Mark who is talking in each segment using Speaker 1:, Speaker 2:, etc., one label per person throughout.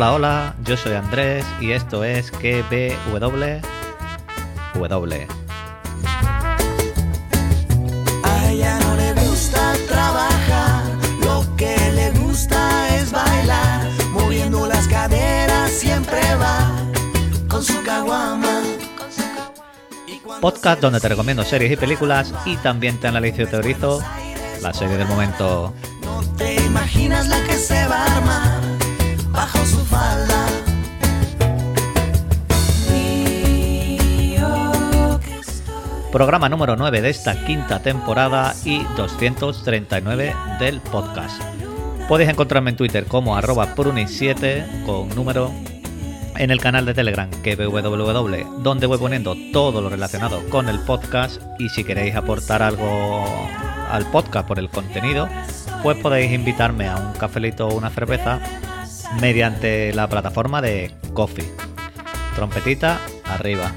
Speaker 1: Hola, hola, yo soy Andrés y esto es KBW. W.
Speaker 2: A ella no le gusta trabajar, lo que le gusta es bailar, moviendo las caderas siempre va con su caguama.
Speaker 1: Podcast donde te recomiendo series y películas y también te analizo y teorizo la serie del momento.
Speaker 2: No te imaginas la que se va a armar bajo su falda.
Speaker 1: Programa número 9 de esta quinta temporada y 239 del podcast. Podéis encontrarme en Twitter como arroba pruni7 con número en el canal de Telegram que www, donde voy poniendo todo lo relacionado con el podcast y si queréis aportar algo al podcast por el contenido, pues podéis invitarme a un cafelito o una cerveza mediante la plataforma de Coffee. Trompetita arriba.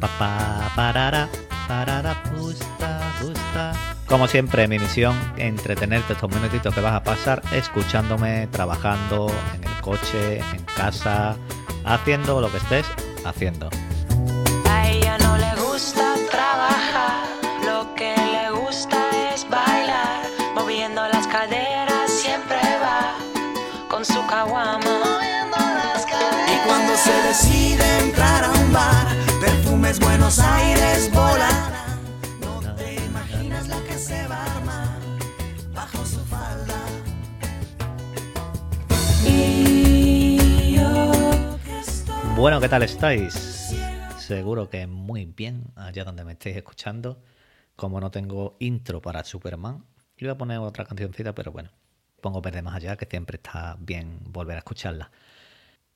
Speaker 1: Pa, pa, parara, parara, gusta, gusta. Como siempre, mi misión entretenerte estos minutitos que vas a pasar escuchándome, trabajando en el coche, en casa, haciendo lo que estés haciendo.
Speaker 2: Buenos Aires. No te imaginas la que se va a armar bajo su falda. Y yo que estoy
Speaker 1: Bueno, ¿qué tal estáis? Seguro que muy bien allá donde me estéis escuchando. Como no tengo intro para Superman, iba a poner otra cancioncita, pero bueno, pongo verde más allá, que siempre está bien volver a escucharla.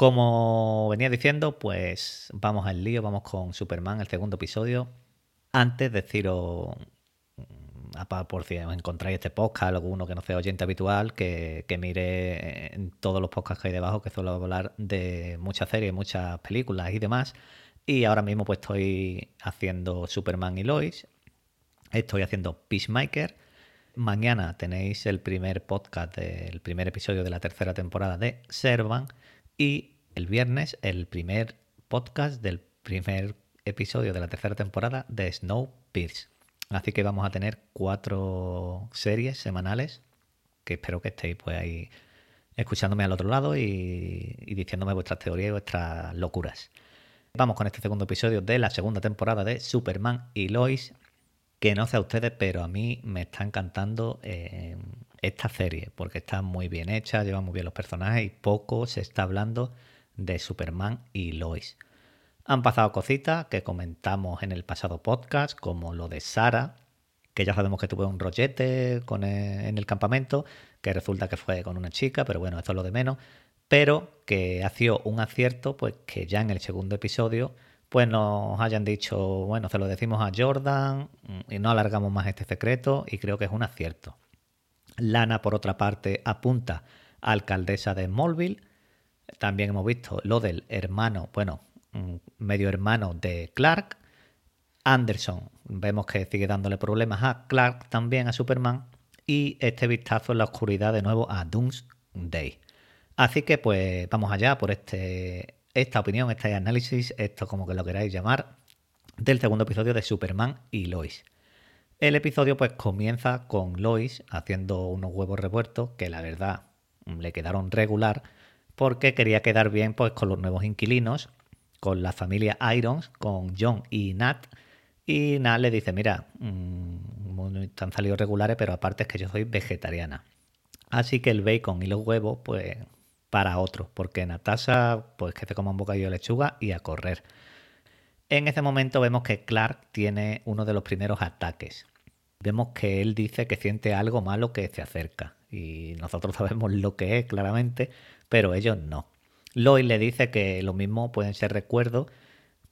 Speaker 1: Como venía diciendo, pues vamos al lío, vamos con Superman, el segundo episodio. Antes deciros, mm, por si os encontráis este podcast, alguno que no sea oyente habitual, que, mire en todos los podcasts que hay debajo, que suelo hablar de muchas series, muchas películas y demás. Y ahora mismo pues estoy haciendo Superman y Lois, estoy haciendo Peacemaker. Mañana tenéis el primer podcast del primer episodio de la tercera temporada de Servan. Y el viernes el primer podcast del primer episodio de la tercera temporada de Snowpiercer. Así que vamos a tener cuatro series semanales que espero que estéis pues ahí escuchándome al otro lado y, y diciéndome vuestras teorías y vuestras locuras. Vamos con este segundo episodio de la segunda temporada de Superman y Lois. Que no sé a ustedes, pero a mí me está encantando eh, esta serie, porque está muy bien hecha, lleva muy bien los personajes y poco se está hablando de Superman y Lois. Han pasado cositas que comentamos en el pasado podcast, como lo de Sara, que ya sabemos que tuvo un rollete el- en el campamento, que resulta que fue con una chica, pero bueno, esto es lo de menos, pero que ha sido un acierto, pues que ya en el segundo episodio, pues nos hayan dicho, bueno, se lo decimos a Jordan mm, y no alargamos más este secreto y creo que es un acierto. Lana, por otra parte, apunta a alcaldesa de Smallville. También hemos visto lo del hermano, bueno, mm, medio hermano de Clark. Anderson, vemos que sigue dándole problemas a Clark, también a Superman. Y este vistazo en la oscuridad de nuevo a Doomsday. Así que pues vamos allá por este, esta opinión, este análisis, esto como que lo queráis llamar, del segundo episodio de Superman y Lois. El episodio pues comienza con Lois haciendo unos huevos revueltos que la verdad le quedaron regular porque quería quedar bien pues con los nuevos inquilinos, con la familia Irons, con John y Nat. Y Nat le dice, mira, mm, te han salido regulares, pero aparte es que yo soy vegetariana. Así que el bacon y los huevos, pues para otro, porque Natasha, pues que se coma un bocadillo de lechuga y a correr. En ese momento vemos que Clark tiene uno de los primeros ataques. Vemos que él dice que siente algo malo que se acerca. Y nosotros sabemos lo que es, claramente, pero ellos no. Lois le dice que lo mismo pueden ser recuerdos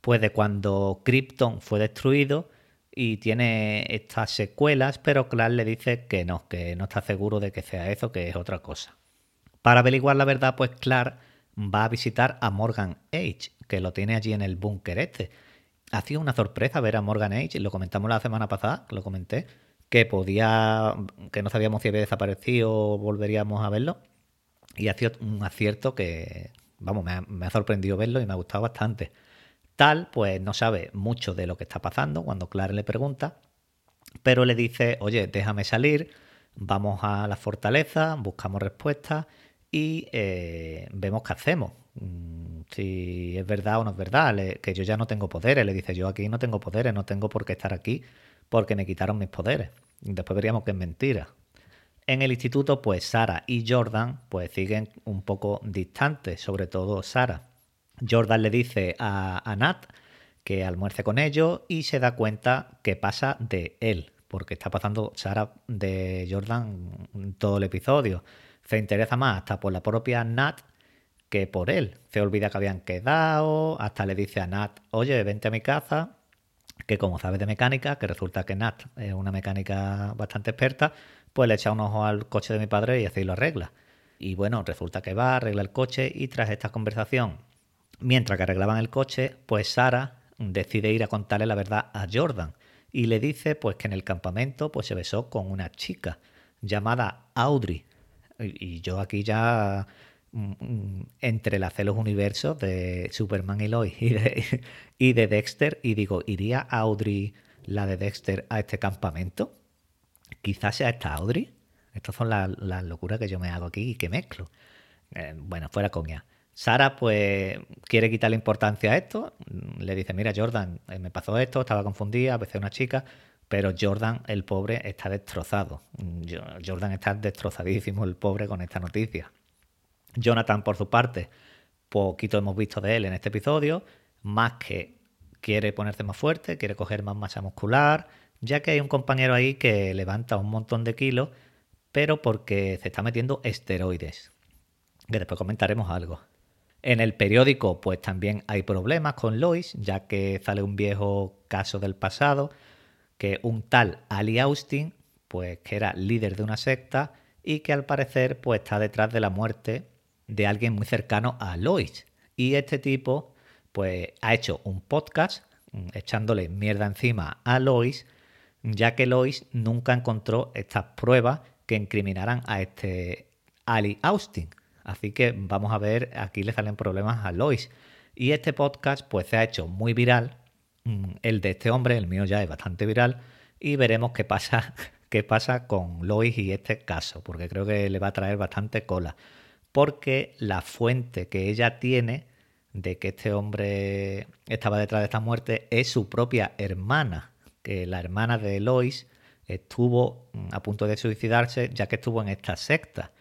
Speaker 1: pues de cuando Krypton fue destruido y tiene estas secuelas, pero Clark le dice que no, que no está seguro de que sea eso, que es otra cosa. Para averiguar la verdad, pues Clark va a visitar a Morgan H, que lo tiene allí en el búnker este. Ha sido una sorpresa ver a Morgan H, lo comentamos la semana pasada, lo comenté, que podía, que no sabíamos si había desaparecido o volveríamos a verlo. Y ha sido un acierto que, vamos, me ha, sorprendido verlo y me ha gustado bastante. Tal, pues no sabe mucho de lo que está pasando cuando Clara le pregunta, pero le dice, oye, déjame salir, vamos a la fortaleza, buscamos respuestas y eh, vemos qué hacemos. Si es verdad o no es verdad, que yo ya no tengo poderes. Le dice, yo aquí no tengo poderes, no tengo por qué estar aquí porque me quitaron mis poderes. Después veríamos que es mentira. En el instituto, pues Sara y Jordan pues siguen un poco distantes, sobre todo Sara. Jordan le dice a, a Nat que almuerce con ellos y se da cuenta que pasa de él, porque está pasando Sara de Jordan todo el episodio. Se interesa más hasta por la propia Nat que por él. Se olvida que habían quedado, hasta le dice a Nat, oye, vente a mi casa, que como sabes de mecánica, que resulta que Nat es una mecánica bastante experta, pues le echa un ojo al coche de mi padre y así lo arregla. Y bueno, resulta que va, arregla el coche y tras esta conversación, mientras que arreglaban el coche, pues Sara decide ir a contarle la verdad a Jordan y le dice pues que en el campamento pues se besó con una chica llamada Audrey. Y, yo aquí ya entrelacé los universos de Superman y Lois y de, Dexter y digo, ¿iría Audrey, la de Dexter, a este campamento? Quizás sea esta Audrey. Estas son las locuras que yo me hago aquí y que mezclo. Eh, bueno, fuera coña. Sara, pues, quiere quitarle importancia a esto. Le dice, mira, Jordan, eh, me pasó esto, estaba confundida, a veces una chica, pero Jordan, el pobre, está destrozado. Jordan está destrozadísimo, el pobre, con esta noticia. Jonathan, por su parte, poquito hemos visto de él en este episodio, más que quiere ponerse más fuerte, quiere coger más masa muscular, ya que hay un compañero ahí que levanta un montón de kilos, pero porque se está metiendo esteroides, que después comentaremos algo. En el periódico, pues también hay problemas con Lois, ya que sale un viejo caso del pasado, que un tal Ali Austin, pues que era líder de una secta y que al parecer pues está detrás de la muerte de alguien muy cercano a Lois. Y este tipo pues ha hecho un podcast mm, echándole mierda encima a Lois, ya que Lois nunca encontró estas pruebas que incriminaran a este Ali Austin. Así que vamos a ver, aquí le salen problemas a Lois. Y este podcast pues se ha hecho muy viral Mm, El de este hombre, el mío ya es bastante viral y veremos qué pasa, qué pasa con Lois y este caso, porque creo que le va a traer bastante cola. Porque la fuente que ella tiene de que este hombre estaba detrás de esta muerte es su propia hermana, que la hermana de Lois estuvo mm, a punto de suicidarse ya que estuvo en esta secta.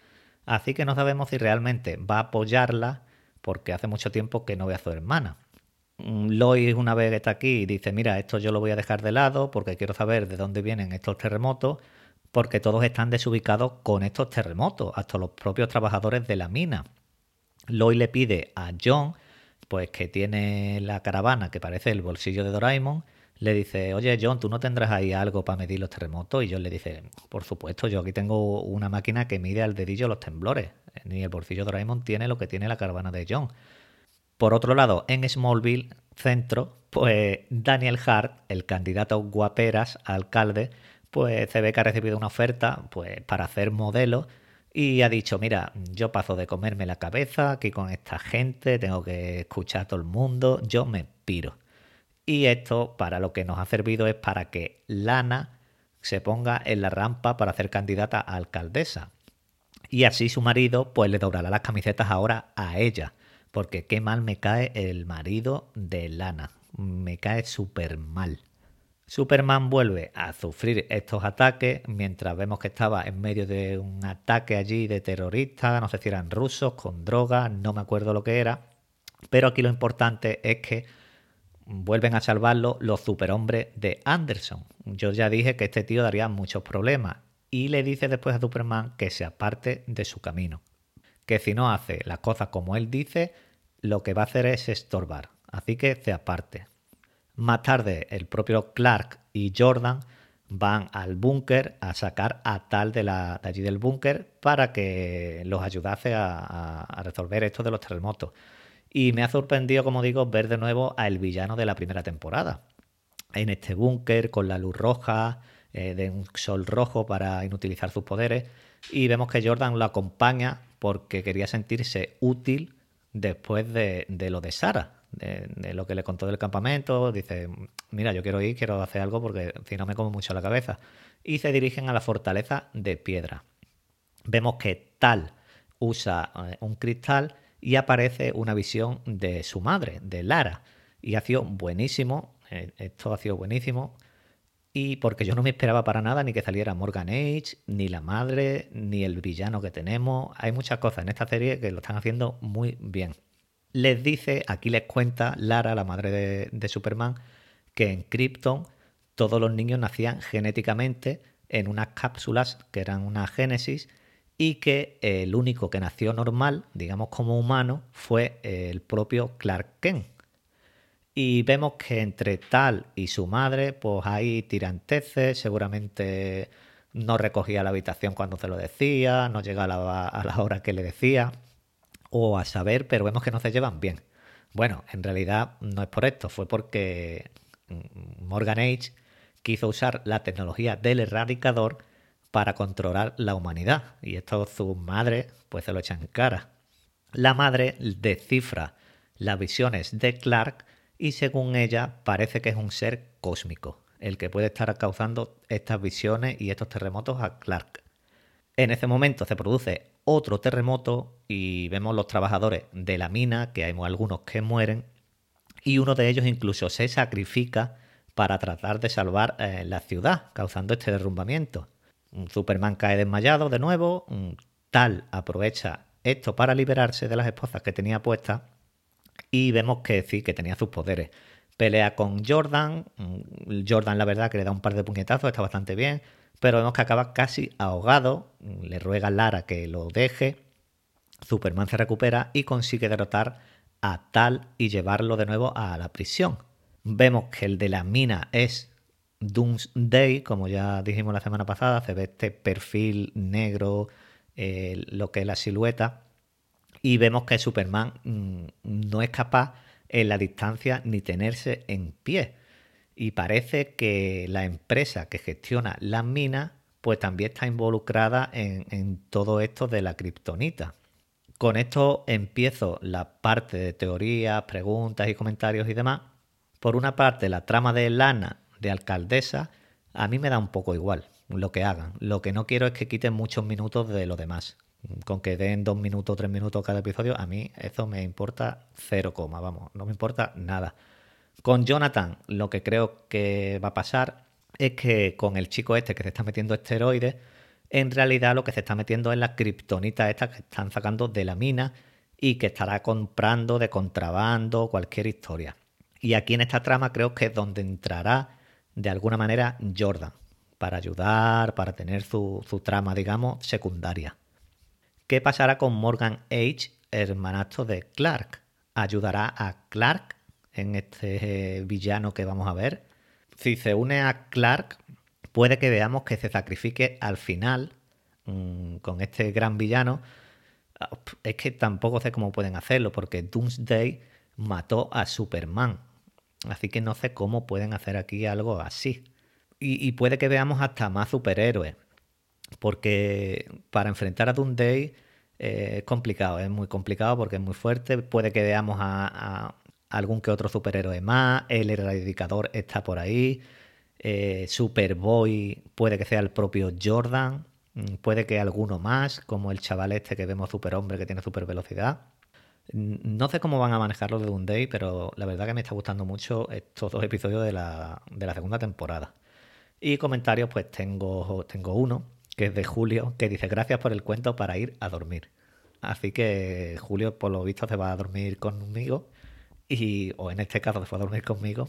Speaker 1: Así que no sabemos si realmente va a apoyarla porque hace mucho tiempo que no ve a su hermana. Mm, Lois una vez está aquí dice, mira, esto yo lo voy a dejar de lado porque quiero saber de dónde vienen estos terremotos, porque todos están desubicados con estos terremotos, hasta los propios trabajadores de la mina. Lois le pide a John, pues que tiene la caravana que parece el bolsillo de Doraemon, le dice, oye John, ¿tú no tendrás ahí algo para medir los terremotos? Y John le dice, por supuesto, yo aquí tengo una máquina que mide al dedillo los temblores. Ni el bolsillo de Doraemon tiene lo que tiene la caravana de John. Por otro lado, en Smallville, centro, pues Daniel Hart, el candidato guaperas a alcalde, pues que ha recibido una oferta pues para hacer modelo y ha dicho, mira, yo paso de comerme la cabeza aquí con esta gente, tengo que escuchar a todo el mundo, yo me piro. Y esto para lo que nos ha servido es para que Lana se ponga en la rampa para ser candidata a alcaldesa. Y así su marido pues le doblará las camisetas ahora a ella. Porque qué mal me cae el marido de Lana. Me cae súper mal. Superman vuelve a sufrir estos ataques mientras vemos que estaba en medio de un ataque allí de terroristas, no sé si eran rusos, con drogas, no me acuerdo lo que era. Pero aquí lo importante es que vuelven a salvarlo los superhombres de Anderson. Yo ya dije que este tío daría muchos problemas y le dice después a Superman que se aparte de su camino. Que si no hace las cosas como él dice, lo que va a hacer es estorbar. Así que se aparte. Más tarde, el propio Clark y Jordan van al búnker a sacar a Tal de, allí del búnker para que los ayudase a, resolver esto de los terremotos. Y me ha sorprendido, como digo, ver de nuevo al villano de la primera temporada. En este búnker, con la luz roja, eh, de un sol rojo para inutilizar sus poderes. Y vemos que Jordan lo acompaña porque quería sentirse útil después de, de lo de Sara, de, lo que le contó del campamento. Dice, mira, yo quiero ir, quiero hacer algo porque si no me como mucho la cabeza. Y se dirigen a la fortaleza de piedra. Vemos que Tal usa eh, un cristal y aparece una visión de su madre, de Lara. Y ha sido buenísimo, eh, esto ha sido buenísimo. Y porque yo no me esperaba para nada ni que saliera Morgan Age, ni la madre, ni el villano que tenemos. Hay muchas cosas en esta serie que lo están haciendo muy bien. Les dice, aquí les cuenta Lara, la madre de, Superman, que en Krypton todos los niños nacían genéticamente en unas cápsulas que eran una génesis y que el único que nació normal, digamos como humano, fue el propio Clark Kent. Y vemos que entre tal y su madre, pues hay tiranteces, seguramente no recogía la habitación cuando se lo decía, no llega a la, a la hora que le decía, o a saber, pero vemos que no se llevan bien. Bueno, en realidad no es por esto, fue porque Morgan Age quiso usar la tecnología del erradicador para controlar la humanidad. Y esto su madre pues se lo echa en cara. La madre descifra las visiones de Clark y según ella parece que es un ser cósmico, el que puede estar causando estas visiones y estos terremotos a Clark. En ese momento se produce otro terremoto y vemos los trabajadores de la mina, que hay algunos que mueren, y uno de ellos incluso se sacrifica para tratar de salvar eh, la ciudad, causando este derrumbamiento. Superman cae desmayado de nuevo, Tal aprovecha esto para liberarse de las esposas que tenía puestas y vemos que sí, que tenía sus poderes. Pelea con Jordan, Jordan la verdad que le da un par de puñetazos, está bastante bien, pero vemos que acaba casi ahogado, le ruega a Lara que lo deje, Superman se recupera y consigue derrotar a Tal y llevarlo de nuevo a la prisión. Vemos que el de la mina es Doomsday, como ya dijimos la semana pasada, se ve este perfil negro, eh, lo que es la silueta, y vemos que Superman mm, no es capaz en la distancia ni tenerse en pie. Y parece que la empresa que gestiona las minas, pues también está involucrada en, en todo esto de la kriptonita. Con esto empiezo la parte de teorías, preguntas y comentarios y demás. Por una parte, la trama de Lana de alcaldesa, a mí me da un poco igual lo que hagan. Lo que no quiero es que quiten muchos minutos de lo demás. Con que den dos minutos, tres minutos cada episodio, a mí eso me importa cero coma, vamos, no me importa nada. Con Jonathan, lo que creo que va a pasar es que con el chico este que se está metiendo esteroides, en realidad lo que se está metiendo es las kriptonitas estas que están sacando de la mina y que estará comprando de contrabando, cualquier historia. Y aquí en esta trama creo que es donde entrará de alguna manera Jordan, para ayudar, para tener su, trama, digamos, secundaria. ¿Qué pasará con Morgan H., hermanastro de Clark? ¿Ayudará a Clark en este villano que vamos a ver? Si se une a Clark, puede que veamos que se sacrifique al final mm, con este gran villano. Es que tampoco sé cómo pueden hacerlo, porque Doomsday mató a Superman. Así que no sé cómo pueden hacer aquí algo así. Y, puede que veamos hasta más superhéroes. Porque para enfrentar a Doomsday eh, es complicado, es muy complicado porque es muy fuerte. Puede que veamos a, algún que otro superhéroe más. El erradicador está por ahí. Eh, Superboy puede que sea el propio Jordan. Mm, puede que alguno más, como el chaval este que vemos superhombre que tiene super velocidad. No sé cómo van a manejarlo de Day, pero la verdad que me está gustando mucho estos dos episodios de la, segunda temporada. Y comentarios, pues tengo, tengo uno, que es de Julio, que dice gracias por el cuento para ir a dormir. Así que Julio, por lo visto, se va a dormir conmigo. Y, o en este caso, se fue a dormir conmigo.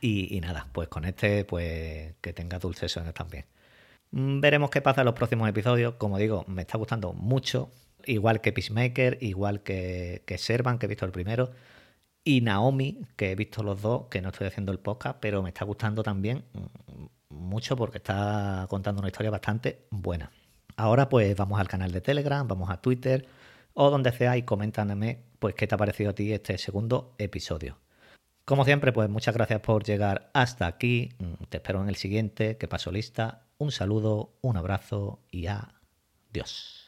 Speaker 1: Y, nada, pues con este, pues que tenga dulces sueños también. Mm, veremos qué pasa en los próximos episodios. Como digo, me está gustando mucho igual que Peacemaker, igual que, que Servan, que he visto el primero, y Naomi, que he visto los dos, que no estoy haciendo el podcast, pero me está gustando también mucho porque está contando una historia bastante buena. Ahora pues vamos al canal de Telegram, vamos a Twitter o donde sea y coméntame pues qué te ha parecido a ti este segundo episodio. Como siempre, pues muchas gracias por llegar hasta aquí. Te espero en el siguiente, que paso lista. Un saludo, un abrazo y adiós.